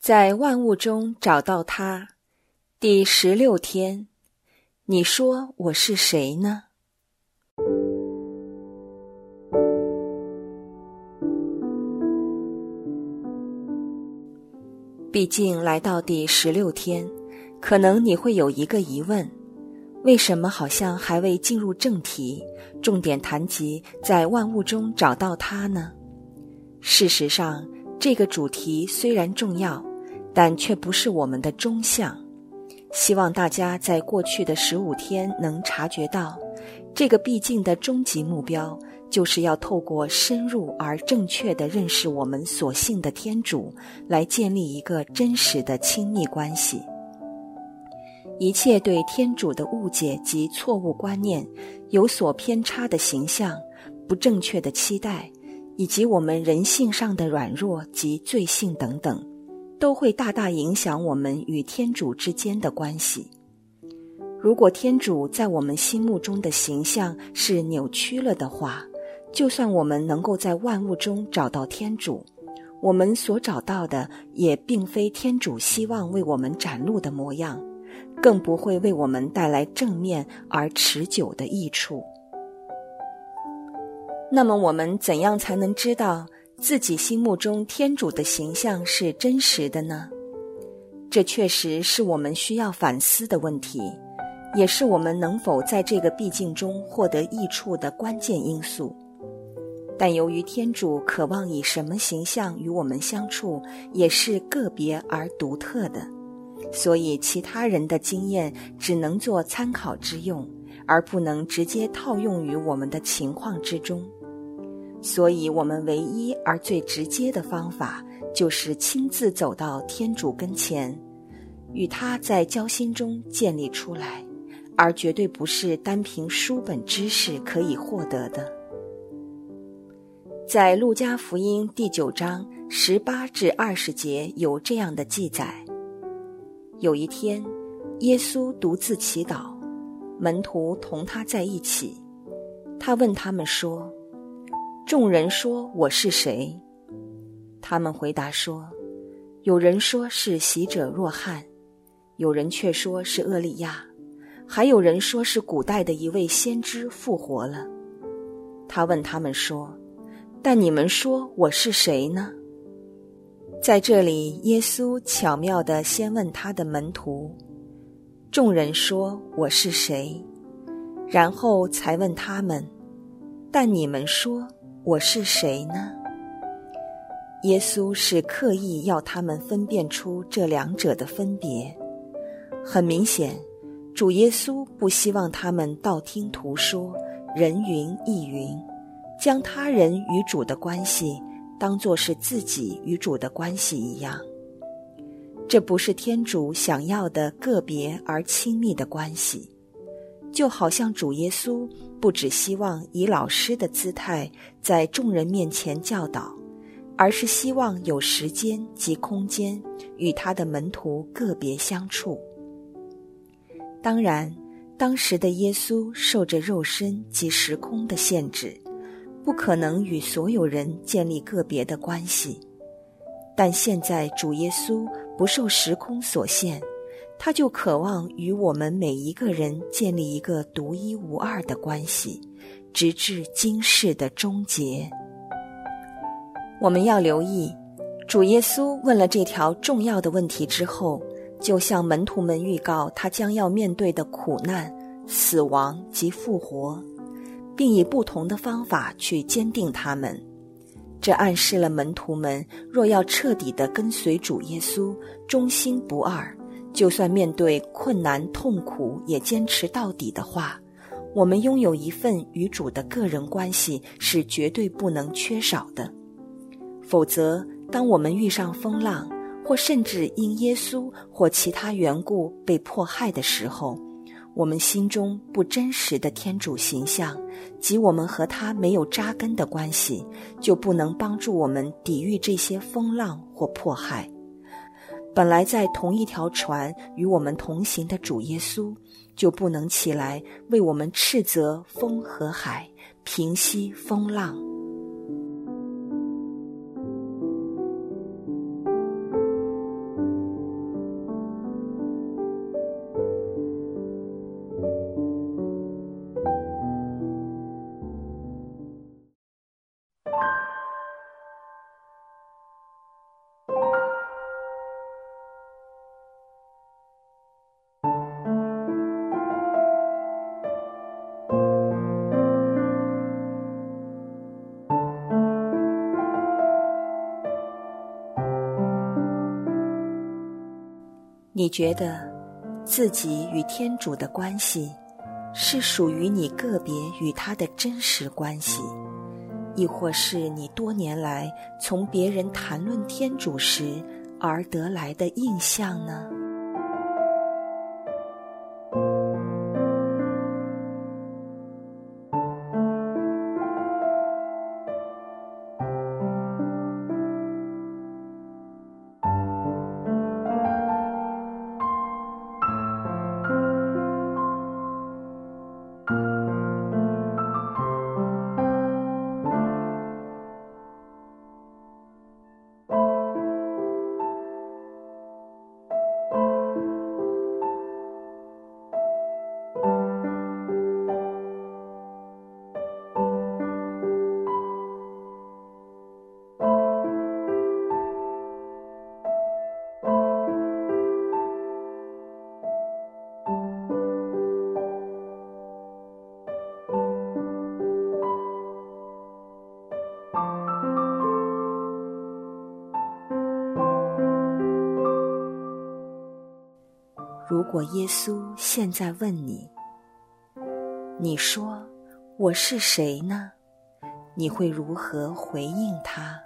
在万物中找到他，第十六天，你说我是谁呢？毕竟来到第十六天，可能你会有一个疑问：为什么好像还未进入正题，重点谈及在万物中找到他呢？事实上，这个主题虽然重要，但却不是我们的终向。希望大家在过去的十五天能察觉到，这个必竟的终极目标。就是要透过深入而正确的认识我们所信的天主，来建立一个真实的亲密关系。一切对天主的误解及错误观念、有所偏差的形象、不正确的期待，以及我们人性上的软弱及罪性等等，都会大大影响我们与天主之间的关系。如果天主在我们心目中的形象是扭曲了的话，就算我们能够在万物中找到天主，我们所找到的也并非天主希望为我们展露的模样，更不会为我们带来正面而持久的益处。那么，我们怎样才能知道自己心目中天主的形象是真实的呢？这确实是我们需要反思的问题，也是我们能否在这个毕竟中获得益处的关键因素。但由于天主渴望以什么形象与我们相处，也是个别而独特的，所以其他人的经验只能做参考之用，而不能直接套用于我们的情况之中。所以，我们唯一而最直接的方法，就是亲自走到天主跟前，与他在交心中建立出来，而绝对不是单凭书本知识可以获得的。在路加福音第九章十八至二十节有这样的记载：有一天，耶稣独自祈祷，门徒同他在一起。他问他们说：“众人说我是谁？”他们回答说：“有人说是喜者若翰，有人却说是厄利亚，还有人说是古代的一位先知复活了。”他问他们说。但你们说我是谁呢？在这里，耶稣巧妙地先问他的门徒：“众人说我是谁？”然后才问他们：“但你们说我是谁呢？”耶稣是刻意要他们分辨出这两者的分别。很明显，主耶稣不希望他们道听途说，人云亦云。将他人与主的关系当作是自己与主的关系一样，这不是天主想要的个别而亲密的关系。就好像主耶稣不只希望以老师的姿态在众人面前教导，而是希望有时间及空间与他的门徒个别相处。当然，当时的耶稣受着肉身及时空的限制。不可能与所有人建立个别的关系，但现在主耶稣不受时空所限，他就渴望与我们每一个人建立一个独一无二的关系，直至今世的终结。我们要留意，主耶稣问了这条重要的问题之后，就向门徒们预告他将要面对的苦难、死亡及复活。并以不同的方法去坚定他们，这暗示了门徒们若要彻底的跟随主耶稣，忠心不二，就算面对困难痛苦也坚持到底的话，我们拥有一份与主的个人关系是绝对不能缺少的。否则，当我们遇上风浪，或甚至因耶稣或其他缘故被迫害的时候，我们心中不真实的天主形象，及我们和他没有扎根的关系，就不能帮助我们抵御这些风浪或迫害。本来在同一条船与我们同行的主耶稣，就不能起来为我们斥责风和海，平息风浪。你觉得自己与天主的关系是属于你个别与他的真实关系，亦或是你多年来从别人谈论天主时而得来的印象呢？如果耶稣现在问你：“你说我是谁呢？”你会如何回应他？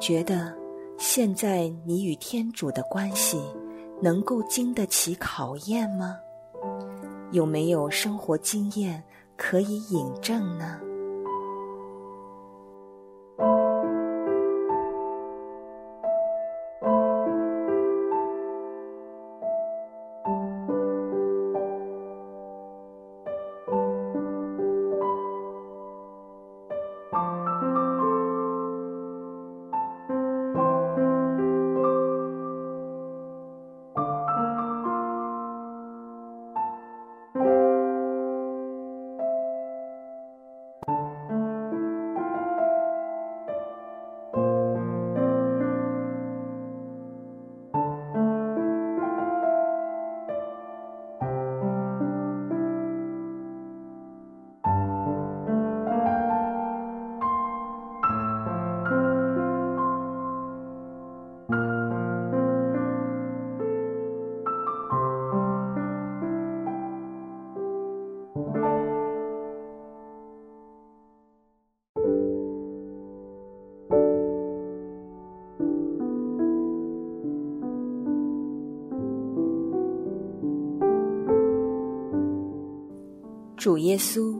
觉得现在你与天主的关系能够经得起考验吗？有没有生活经验可以引证呢？主耶稣，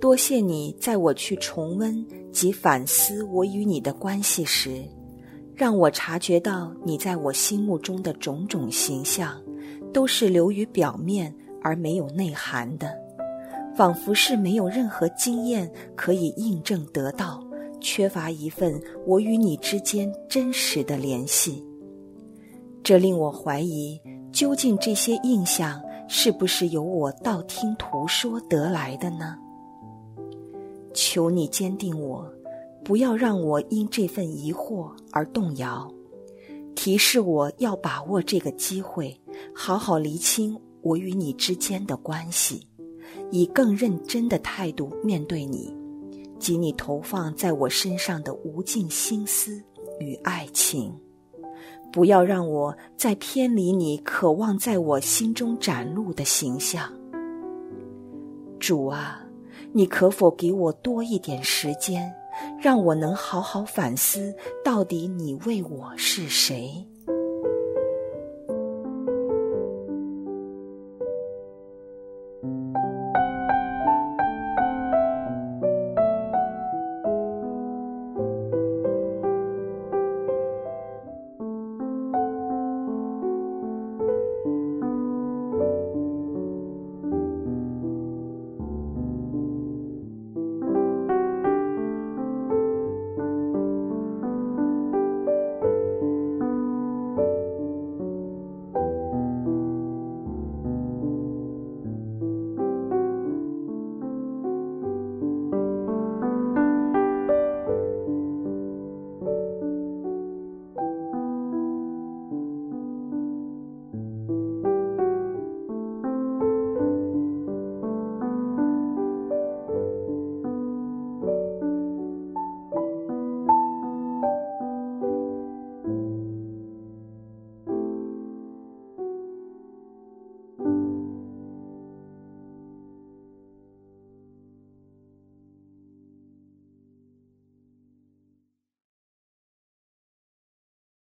多谢你在我去重温及反思我与你的关系时，让我察觉到你在我心目中的种种形象，都是流于表面而没有内涵的，仿佛是没有任何经验可以印证得到，缺乏一份我与你之间真实的联系。这令我怀疑，究竟这些印象。是不是由我道听途说得来的呢？求你坚定我，不要让我因这份疑惑而动摇，提示我要把握这个机会，好好厘清我与你之间的关系，以更认真的态度面对你及你投放在我身上的无尽心思与爱情。不要让我再偏离你渴望在我心中展露的形象，主啊，你可否给我多一点时间，让我能好好反思，到底你为我是谁？